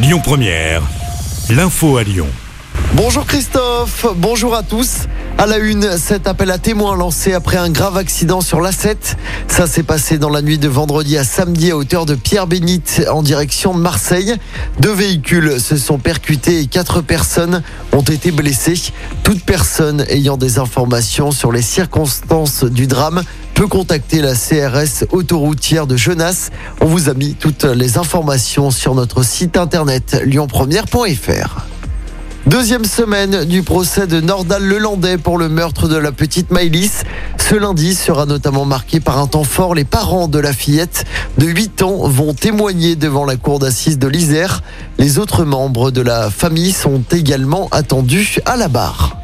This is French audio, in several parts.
Lyon Première, l'info à Lyon. Bonjour Christophe, bonjour à tous. À la une, cet appel à témoins lancé après un grave accident sur l'A7. Ça s'est passé dans la nuit de vendredi à samedi à hauteur de Pierre-Bénite en direction de Marseille. Deux véhicules se sont percutés et quatre personnes ont été blessées. Toute personne ayant des informations sur les circonstances du drame peut contacter la CRS autoroutière de Genasse. On vous a mis toutes les informations sur notre site internet lyonpremière.fr. Deuxième semaine du procès de Nordal Lelandais pour le meurtre de la petite Maïlis. Ce lundi sera notamment marqué par un temps fort. Les parents de la fillette de 8 ans vont témoigner devant la cour d'assises de l'Isère. Les autres membres de la famille sont également attendus à la barre.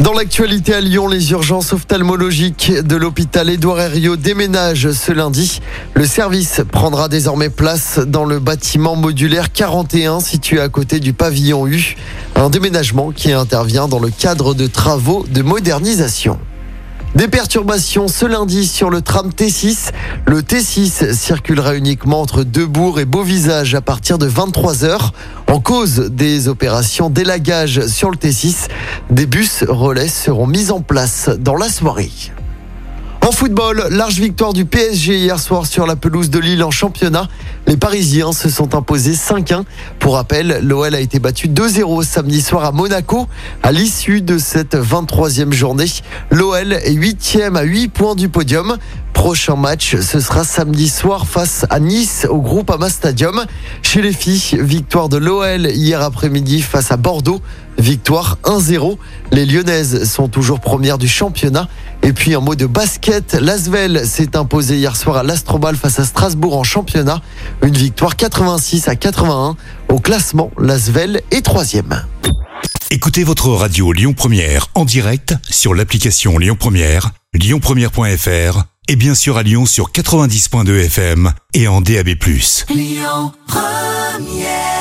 Dans l'actualité à Lyon, les urgences ophtalmologiques de l'hôpital Édouard Herriot déménagent ce lundi. Le service prendra désormais place dans le bâtiment modulaire 41 situé à côté du pavillon U. Un déménagement qui intervient dans le cadre de travaux de modernisation. Des perturbations ce lundi sur le tram T6. Le T6 circulera uniquement entre Debourg et Beauvisage à partir de 23h. En cause des opérations d'élagage sur le T6, des bus relais seront mis en place dans la soirée. En football, large victoire du PSG hier soir sur la pelouse de Lille en championnat. Les Parisiens se sont imposés 5-1. Pour rappel, l'OL a été battu 2-0 samedi soir à Monaco. À l'issue de cette 23e journée, l'OL est 8e à 8 points du podium. Prochain match, ce sera samedi soir face à Nice au groupe Ama Stadium. Chez les filles, victoire de l'OL hier après-midi face à Bordeaux. Victoire 1-0. Les Lyonnaises sont toujours premières du championnat. Et puis en mot de basket, l'Asvel s'est imposé hier soir à l'Astrobal face à Strasbourg en championnat. Une victoire 86 à 81. Au classement, l'Asvel est troisième. Écoutez votre radio Lyon Première en direct sur l'application Lyon Première, lyonpremière.fr et bien sûr à Lyon sur 90.2 FM et en DAB+. Lyon Première